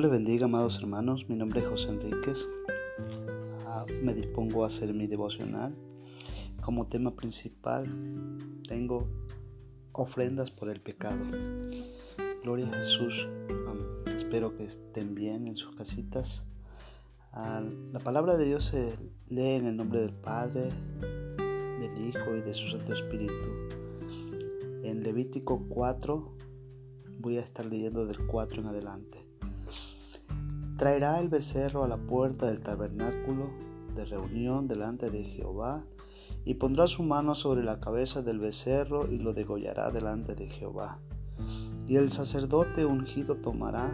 Dios les bendiga, amados hermanos. Mi nombre es José Enríquez. Ah, me dispongo a hacer mi devocional. Como tema principal tengo ofrendas por el pecado. Gloria a Jesús. espero que estén bien en sus casitas. Ah, la palabra de Dios se lee en el nombre del Padre, del Hijo y de su Santo Espíritu. En Levítico 4 voy a estar leyendo del 4 en adelante. Traerá el becerro a la puerta del tabernáculo de reunión delante de Jehová, y pondrá su mano sobre la cabeza del becerro y lo degollará delante de Jehová. Y el sacerdote ungido tomará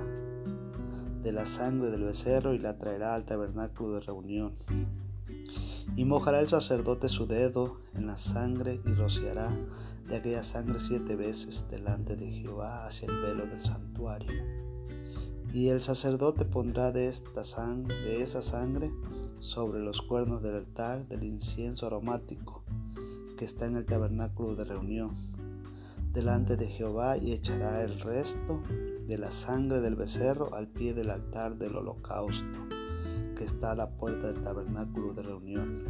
de la sangre del becerro y la traerá al tabernáculo de reunión. Y mojará el sacerdote su dedo en la sangre y rociará de aquella sangre siete veces delante de Jehová hacia el velo del santuario. Y el sacerdote pondrá de, esta esa sangre sobre los cuernos del altar del incienso aromático que está en el tabernáculo de reunión delante de Jehová y echará el resto de la sangre del becerro al pie del altar del holocausto que está a la puerta del tabernáculo de reunión.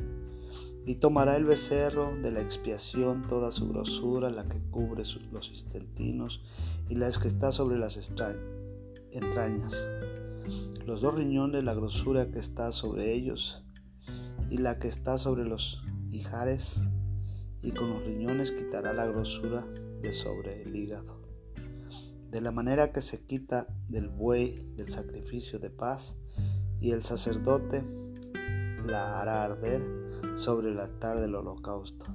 Y tomará el becerro de la expiación toda su grosura, la que cubre los istentinos y las que está sobre las entrañas, los dos riñones, la grosura que está sobre ellos y la que está sobre los hijares, y con los riñones quitará la grosura de sobre el hígado. De la manera que se quita del buey del sacrificio de paz, y el sacerdote la hará arder sobre el altar del holocausto.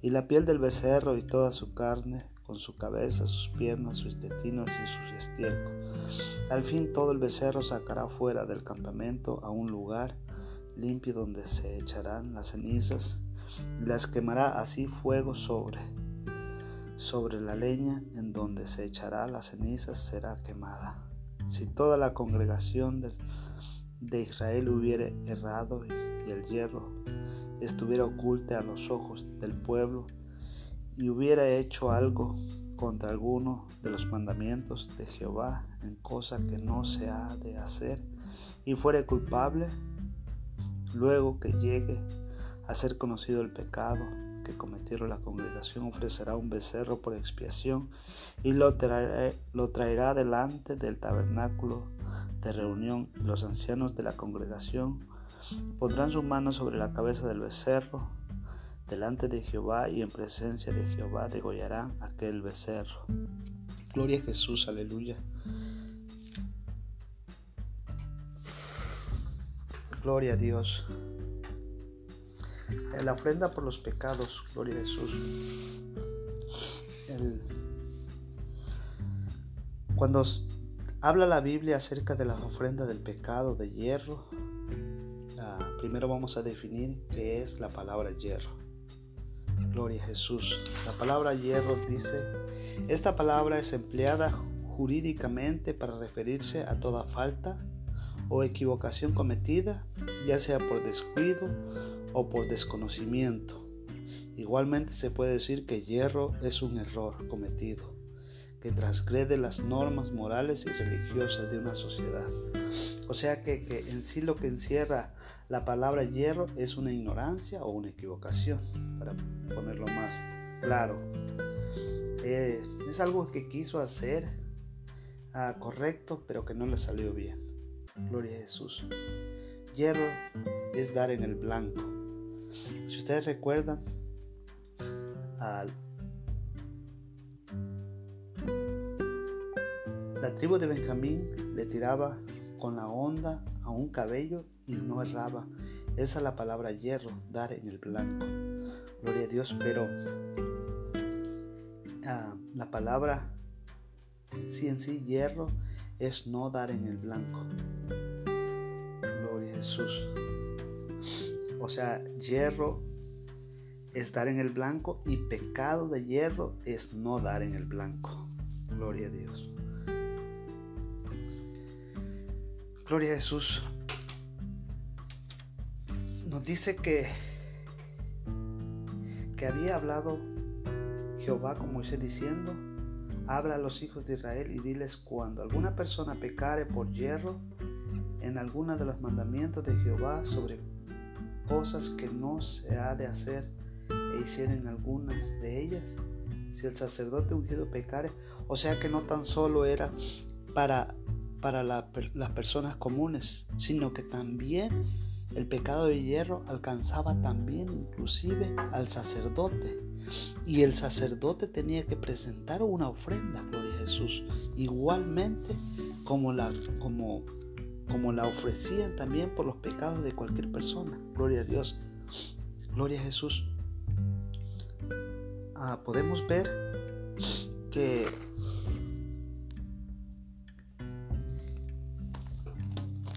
Y la piel del becerro y toda su carne con su cabeza, sus piernas, sus tetinos y sus estiércol. Al fin todo el becerro sacará fuera del campamento a un lugar limpio donde se echarán las cenizas y las quemará así fuego sobre sobre la leña en donde se echará las cenizas será quemada. Si toda la congregación de, Israel hubiere errado y el hierro estuviera oculto a los ojos del pueblo, y hubiera hecho algo contra alguno de los mandamientos de Jehová en cosa que no se ha de hacer y fuere culpable, luego que llegue a ser conocido el pecado que cometieron la congregación, ofrecerá un becerro por expiación y lo traerá, lo traerá delante del tabernáculo de reunión. Los ancianos de la congregación pondrán sus manos sobre la cabeza del becerro Delante de Jehová y en presencia de Jehová degollará aquel becerro. Gloria a Jesús, aleluya. Gloria a Dios. La ofrenda por los pecados, gloria a Jesús. Cuando habla la Biblia acerca de la ofrenda del pecado de hierro, primero vamos a definir qué es la palabra hierro. Gloria a Jesús. La palabra hierro dice, esta palabra es empleada jurídicamente para referirse a toda falta o equivocación cometida, ya sea por descuido o por desconocimiento. Igualmente se puede decir que hierro es un error cometido, que transgrede las normas morales y religiosas de una sociedad. O sea que, en sí lo que encierra la palabra hierro es una ignorancia o una equivocación, para ponerlo más claro. Eh, es algo que quiso hacer ah, correcto, pero que no le salió bien. Gloria a Jesús. Hierro es dar en el blanco. Si ustedes recuerdan, la tribu de Benjamín le tiraba con la onda a un cabello y no erraba. Esa es la palabra hierro, dar en el blanco. Gloria a Dios, pero ah, la palabra sí en sí hierro es no dar en el blanco. Gloria a Jesús. O sea, hierro es dar en el blanco y pecado de hierro es no dar en el blanco. Gloria a Dios. Gloria a Jesús. Nos dice que, que había hablado Jehová con Moisés diciendo, habla a los hijos de Israel y diles cuando alguna persona pecare por hierro en alguna de los mandamientos de Jehová sobre cosas que no se ha de hacer e hicieren algunas de ellas, si el sacerdote ungido pecare, o sea que no tan solo era para, para las personas comunes, sino que también el pecado de hierro alcanzaba también inclusive al sacerdote. Y el sacerdote tenía que presentar una ofrenda, gloria a Jesús. Igualmente como la, como, como la ofrecían también por los pecados de cualquier persona. Gloria a Dios. Gloria a Jesús. Ah, podemos ver que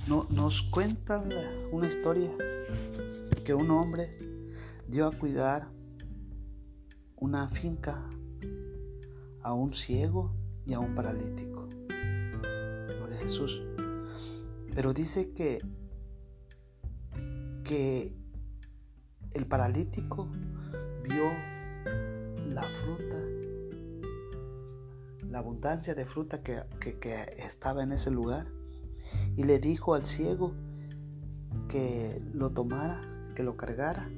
no, nos cuenta una historia que un hombre dio a cuidar una finca a un ciego y a un paralítico. Gloria a Jesús. Pero dice que, que el paralítico vio la fruta, la abundancia de fruta que, estaba en ese lugar y le dijo al ciego que lo tomara, que lo cargara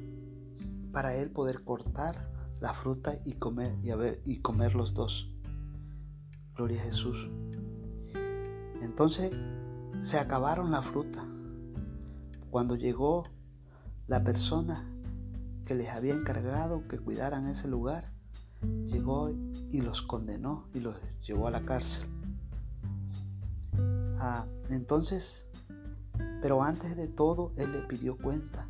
para él poder cortar la fruta y comer, y, y comer los dos. Gloria a Jesús. Entonces se acabaron la fruta. Cuando llegó la persona que les había encargado que cuidaran ese lugar, llegó y los condenó y los llevó a la cárcel. Ah, entonces, pero antes de todo, él le pidió cuenta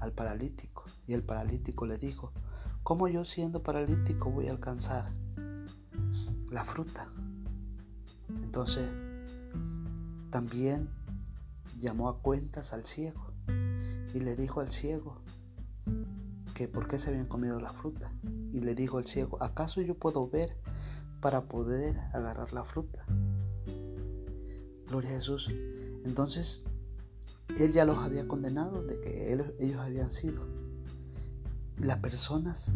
al paralítico y el paralítico le dijo, ¿Cómo yo siendo paralítico voy a alcanzar la fruta? Entonces, también llamó a cuentas al ciego y le dijo al ciego que por qué se habían comido la fruta. Y le dijo al ciego, ¿acaso yo puedo ver para poder agarrar la fruta? Gloria a Jesús. Entonces, él ya los había condenado de que ellos habían sido las personas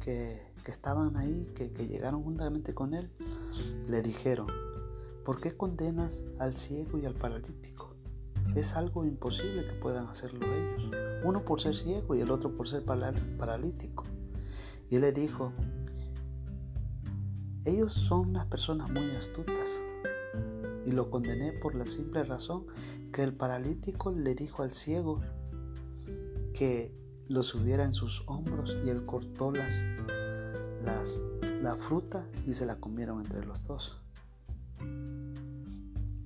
que, estaban ahí, que, que llegaron juntamente con él, le dijeron, ¿por qué condenas al ciego y al paralítico? Es algo imposible que puedan hacerlo ellos. Uno por ser ciego y el otro por ser paralítico. Y él le dijo, ellos son unas personas muy astutas. Y lo condené por la simple razón que el paralítico le dijo al ciego que lo subiera en sus hombros y él cortó las, las, la fruta y se la comieron entre los dos.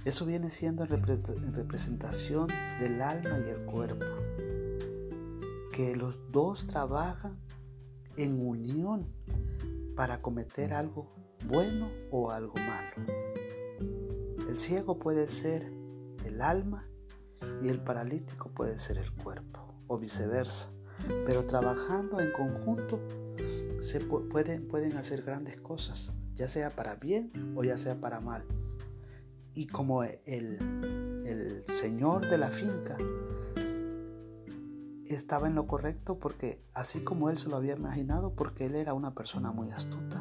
Eso viene siendo en representación del alma y el cuerpo. Que los dos trabajan en unión para cometer algo bueno o algo malo. El ciego puede ser el alma y el paralítico puede ser el cuerpo o viceversa pero trabajando en conjunto se pueden, hacer grandes cosas, ya sea para bien o ya sea para mal. Y como el, el señor de la finca estaba en lo correcto porque así como él se lo había imaginado, porque él era una persona muy astuta.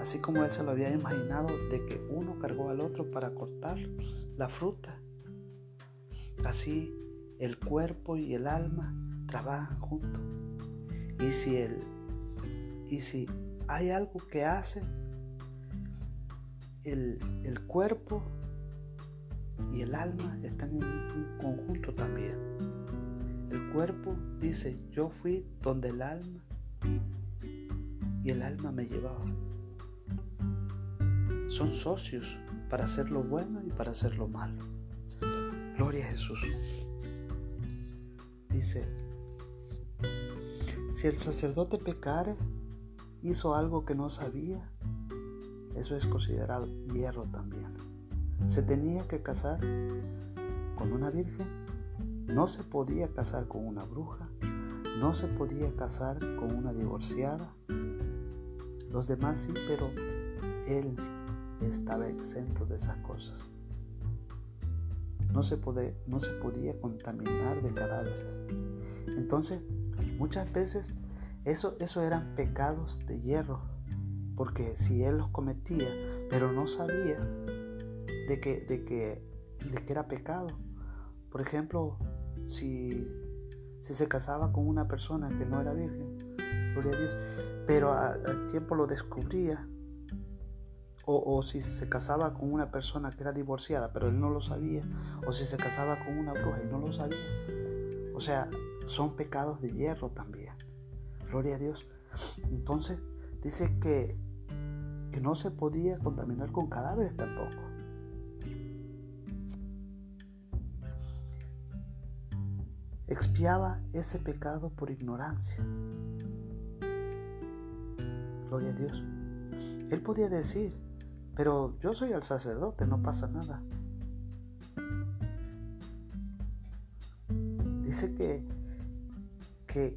Así como él se lo había imaginado de que uno cargó al otro para cortar la fruta. Así el cuerpo y el alma trabajan juntos. Y si, el, y si hay algo que hace el, el cuerpo y el alma están en un conjunto también. El cuerpo dice, yo fui donde el alma y el alma me llevaba. Son socios para hacer lo bueno y para hacer lo malo. Gloria a Jesús. Dice, si el sacerdote pecare, hizo algo que no sabía, eso es considerado hierro también. Se tenía que casar con una virgen, no se podía casar con una bruja, no se podía casar con una divorciada. Los demás sí, pero él estaba exento de esas cosas. No se, no se podía contaminar de cadáveres. Entonces, Muchas veces eso, eso eran pecados de hierro, porque si él los cometía, pero no sabía de que, de que, de que era pecado. Por ejemplo, si, si se casaba con una persona que no era virgen, gloria a Dios, pero al tiempo lo descubría, o, o, si se casaba con una persona que era divorciada, pero él no lo sabía, o si se casaba con una bruja y no lo sabía. O sea, son pecados de hierro también. Gloria a Dios. Entonces, dice que, que no se podía contaminar con cadáveres tampoco. Expiaba ese pecado por ignorancia. Gloria a Dios. Él podía decir, pero yo soy el sacerdote, no pasa nada. Dice que, que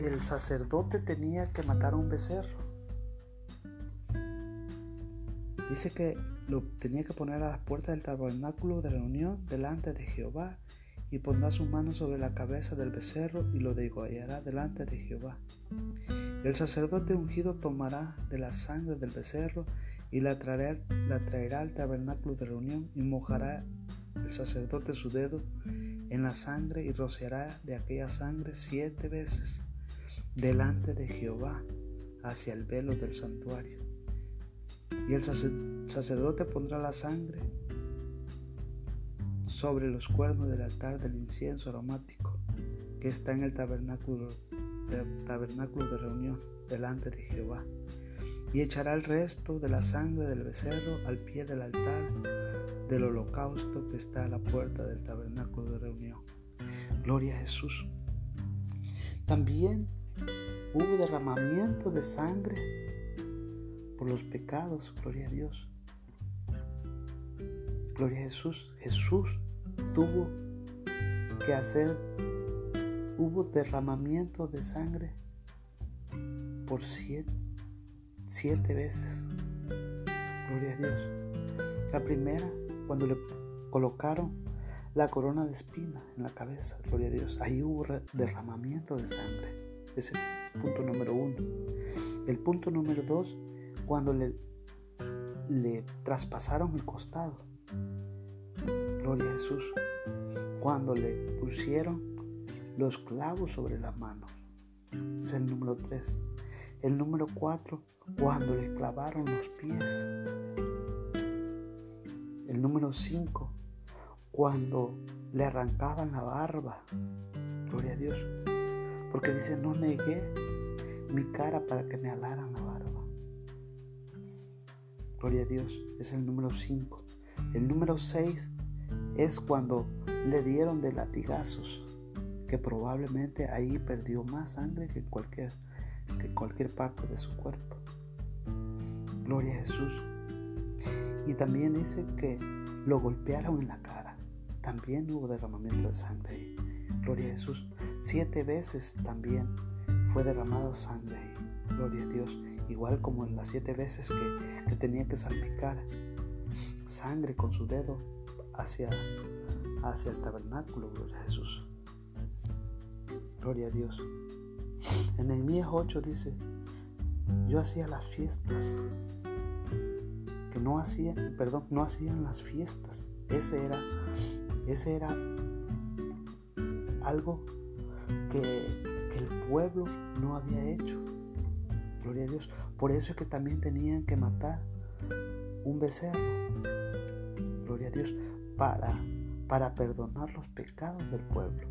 el sacerdote tenía que matar a un becerro. Dice que lo tenía que poner a las puertas del tabernáculo de reunión delante de Jehová y pondrá su mano sobre la cabeza del becerro y lo degollará delante de Jehová. El sacerdote ungido tomará de la sangre del becerro y la traerá, la traerá al tabernáculo de reunión y mojará el sacerdote su dedo en la sangre y rociará de aquella sangre siete veces delante de Jehová hacia el velo del santuario. Y el sacerdote pondrá la sangre sobre los cuernos del altar del incienso aromático que está en el tabernáculo, tabernáculo de reunión delante de Jehová. Y echará el resto de la sangre del becerro al pie del altar del holocausto que está a la puerta del tabernáculo de reunión. Gloria a Jesús. También hubo derramamiento de sangre por los pecados, gloria a Dios. Gloria a Jesús. Jesús tuvo que hacer, hubo derramamiento de sangre por siete, siete veces. Gloria a Dios. La primera, cuando le colocaron la corona de espina en la cabeza, gloria a Dios, ahí hubo derramamiento de sangre. Ese punto número uno. El punto número dos, cuando le, traspasaron el costado. Gloria a Jesús. Cuando le pusieron los clavos sobre las manos. Es el número tres. El número cuatro, cuando le clavaron los pies. El número cinco, cuando le arrancaban la barba. Gloria a Dios. Porque dice, no negué mi cara para que me alaran la barba. Gloria a Dios, es el número 5. El número 6 es cuando le dieron de latigazos, que probablemente ahí perdió más sangre que cualquier, que cualquier parte de su cuerpo. Gloria a Jesús. Y también dice que lo golpearon en la cara. También hubo derramamiento de sangre. Gloria a Jesús. Siete veces también fue derramado sangre Gloria a Dios. Igual como en las siete veces que, tenía que salpicar sangre con su dedo hacia, hacia el tabernáculo. Gloria a Jesús. Gloria a Dios. En Nehemías 8 dice, yo hacía las fiestas, que no hacían, perdón, no hacían las fiestas. Ese era, ese era algo que, el pueblo no había hecho. Gloria a Dios. Por eso es que también tenían que matar un becerro. Gloria a Dios. Para, para perdonar los pecados del pueblo.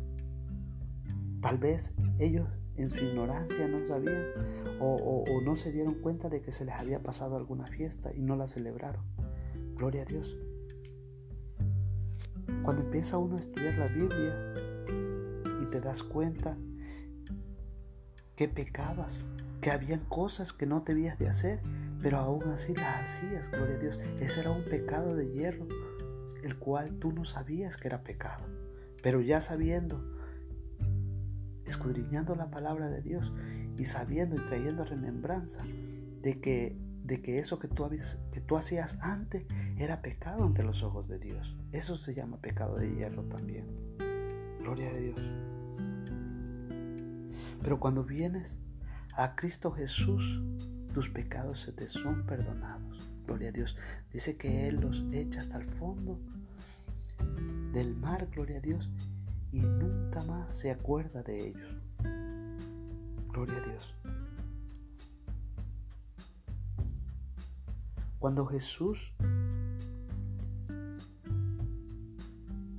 Tal vez ellos en su ignorancia no sabían o, no se dieron cuenta de que se les había pasado alguna fiesta y no la celebraron. Gloria a Dios. Cuando empieza uno a estudiar la Biblia, te das cuenta que pecabas, que habían cosas que no debías de hacer, pero aún así las hacías, gloria a Dios. Ese era un pecado de hierro, el cual tú no sabías que era pecado. Pero ya sabiendo, escudriñando la palabra de Dios y sabiendo y trayendo remembranza de que, de que eso que tú, habías, que tú hacías antes era pecado ante los ojos de Dios. Eso se llama pecado de hierro también. Gloria a Dios. Pero cuando vienes a Cristo Jesús, tus pecados se te son perdonados. Gloria a Dios. Dice que Él los echa hasta el fondo del mar, gloria a Dios, y nunca más se acuerda de ellos. Gloria a Dios. Cuando Jesús,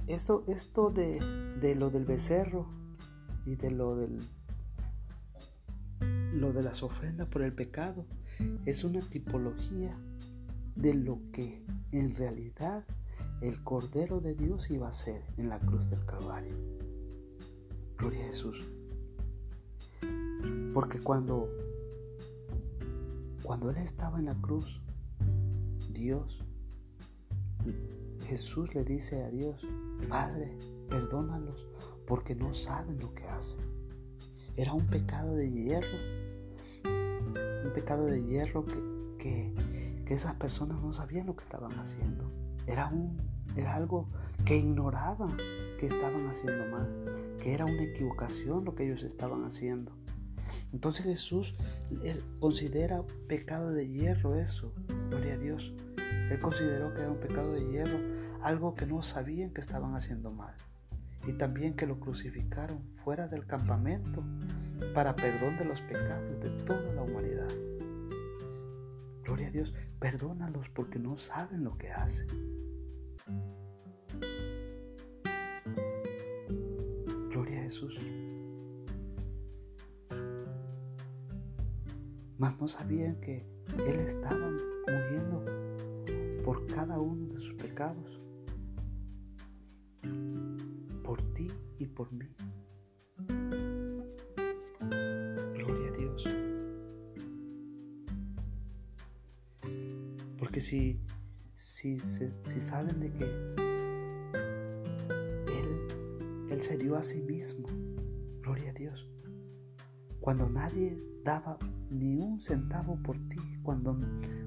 esto, esto de, de lo del becerro y de lo del lo de las ofrendas por el pecado es una tipología de lo que en realidad el Cordero de Dios iba a ser en la cruz del Calvario. Gloria a Jesús. Porque cuando cuando él estaba en la cruz, Dios Jesús le dice a Dios, Padre, perdónalos porque no saben lo que hacen. Era un pecado de hierro, un pecado de hierro que, que, que esas personas no sabían lo que estaban haciendo. Era, un, era algo que ignoraban que estaban haciendo mal, que era una equivocación lo que ellos estaban haciendo. Entonces Jesús considera pecado de hierro eso, gloria a Dios. Él consideró que era un pecado de hierro, algo que no sabían que estaban haciendo mal. Y también que lo crucificaron fuera del campamento para perdón de los pecados de toda la humanidad. Gloria a Dios, perdónalos porque no saben lo que hacen. Gloria a Jesús. Mas no sabían que Él estaba muriendo por cada uno de sus pecados, por ti y por mí. Si si, si saben de que Él, Él se dio a sí mismo, gloria a Dios, cuando nadie daba ni un centavo por ti, cuando,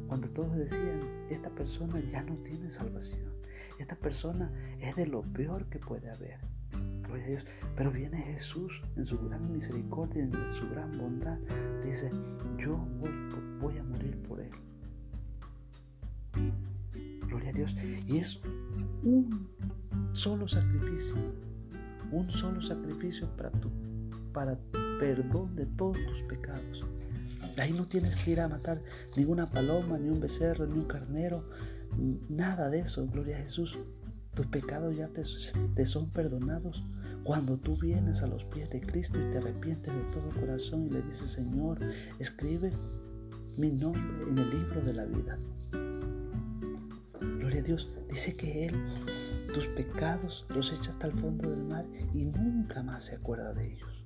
cuando todos decían, esta persona ya no tiene salvación, esta persona es de lo peor que puede haber. Gloria a Dios. Pero viene Jesús en su gran misericordia, en su gran bondad. Dice, yo voy, voy a morir por él. Dios. Y es un solo sacrificio, un solo sacrificio para tu, para perdón de todos tus pecados. Ahí no tienes que ir a matar ninguna paloma, ni un becerro, ni un carnero, nada de eso, gloria a Jesús. Tus pecados ya te, te, son perdonados cuando tú vienes a los pies de Cristo y te arrepientes de todo corazón y le dices, Señor, escribe mi nombre en el libro de la vida. Dios, dice que Él tus pecados los echa hasta el fondo del mar y nunca más se acuerda de ellos.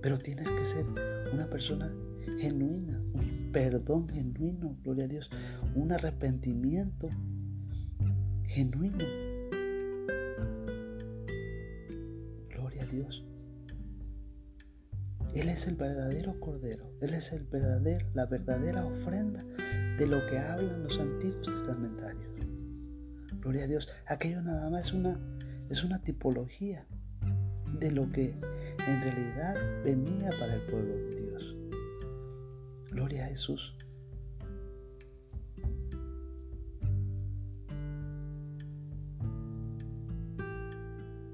Pero tienes que ser una persona genuina, un perdón genuino, gloria a Dios, un arrepentimiento genuino. Gloria a Dios. Él es el verdadero Cordero, Él es el verdadero, la verdadera ofrenda de lo que hablan los antiguos testamentarios. Gloria a Dios. Aquello nada más es una, es una tipología de lo que en realidad venía para el pueblo de Dios. Gloria a Jesús.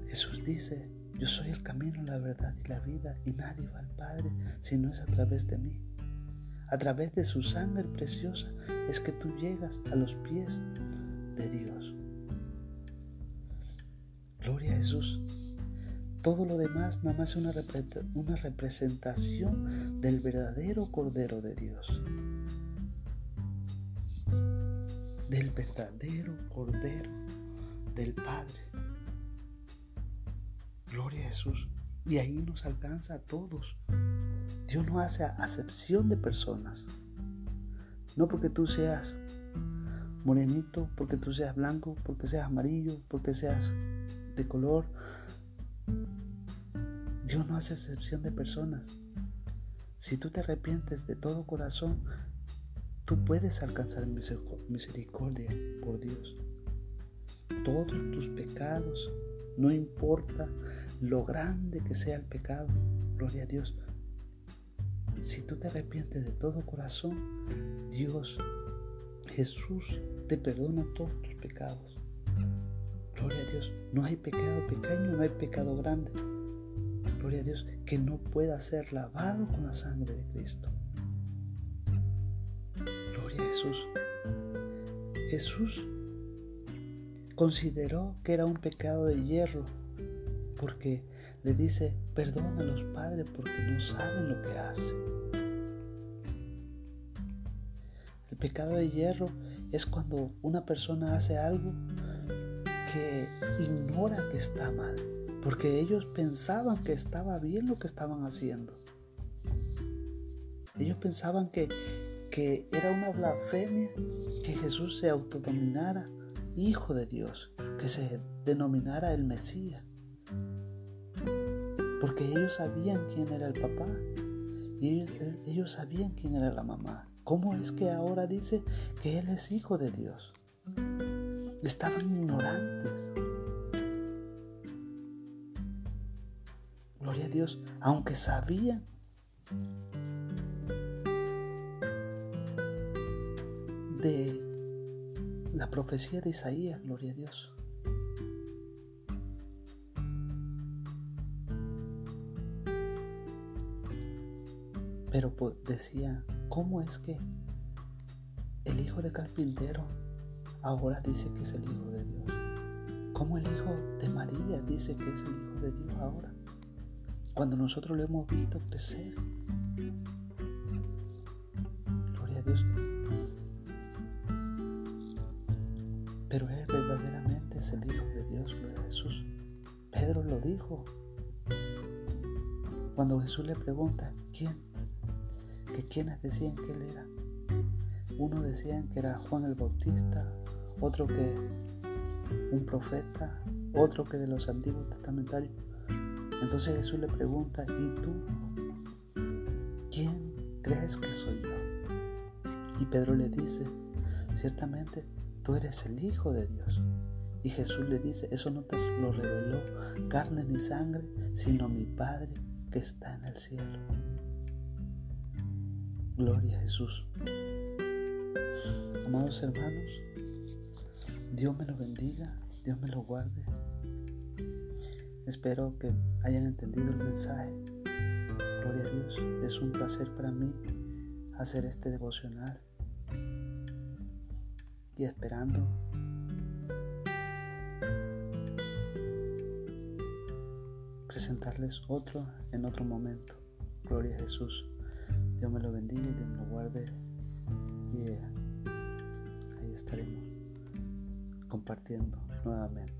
Jesús dice, yo soy el camino, la verdad y la vida, y nadie va al Padre si no es a través de mí. A través de su sangre preciosa es que tú llegas a los pies de Dios. Gloria a Jesús. Todo lo demás nada más es una, representación del verdadero Cordero de Dios. Del verdadero Cordero del Padre. Gloria a Jesús. Y ahí nos alcanza a todos. Dios no hace acepción de personas. No porque tú seas morenito, porque tú seas blanco, porque seas amarillo, porque seas de color. Dios no hace excepción de personas. Si tú te arrepientes de todo corazón, tú puedes alcanzar misericordia por Dios. Todos tus pecados, no importa lo grande que sea el pecado, gloria a Dios, si tú te arrepientes de todo corazón, Dios, Jesús, te perdona todos tus pecados. Gloria a Dios, no hay pecado pequeño, no hay pecado grande. Gloria a Dios, que no pueda ser lavado con la sangre de Cristo. Gloria a Jesús. Jesús consideró que era un pecado de hierro porque le dice, los padres porque no saben lo que hacen. El pecado de hierro es cuando una persona hace algo que ignora que está mal, porque ellos pensaban que estaba bien lo que estaban haciendo. Ellos pensaban que, que era una blasfemia que Jesús se autodominara Hijo de Dios, que se denominara el Mesías. Porque ellos sabían quién era el papá y ellos, sabían quién era la mamá. ¿Cómo es que ahora dice que Él es hijo de Dios? Estaban ignorantes. Gloria a Dios, aunque sabían. De la profecía de Isaías, gloria a Dios. Pero decía, ¿cómo es que el hijo de carpintero ahora dice que es el hijo de Dios? ¿Cómo el hijo de María dice que es el hijo de Dios ahora? Cuando nosotros lo hemos visto crecer. Gloria a Dios. Pero Él verdaderamente es el Hijo de Dios, Jesús. Pedro lo dijo. Cuando Jesús le pregunta, ¿quién? ¿Que quiénes decían que Él era? Uno decían que era Juan el Bautista, otro que un profeta, otro que de los antiguos testamentarios. Entonces Jesús le pregunta, ¿y tú? ¿Quién crees que soy yo? Y Pedro le dice, ciertamente tú eres el Hijo de Dios. Y Jesús le dice, eso no te lo reveló carne ni sangre, sino mi Padre que está en el cielo. Gloria a Jesús. Amados hermanos, Dios me lo bendiga, Dios me lo guarde. Espero que hayan entendido el mensaje. Gloria a Dios. Es un placer para mí hacer este devocional y esperando presentarles otro en otro momento. Gloria a Jesús. Dios me lo bendiga y Dios me lo guarde. Y ahí estaremos compartiendo nuevamente.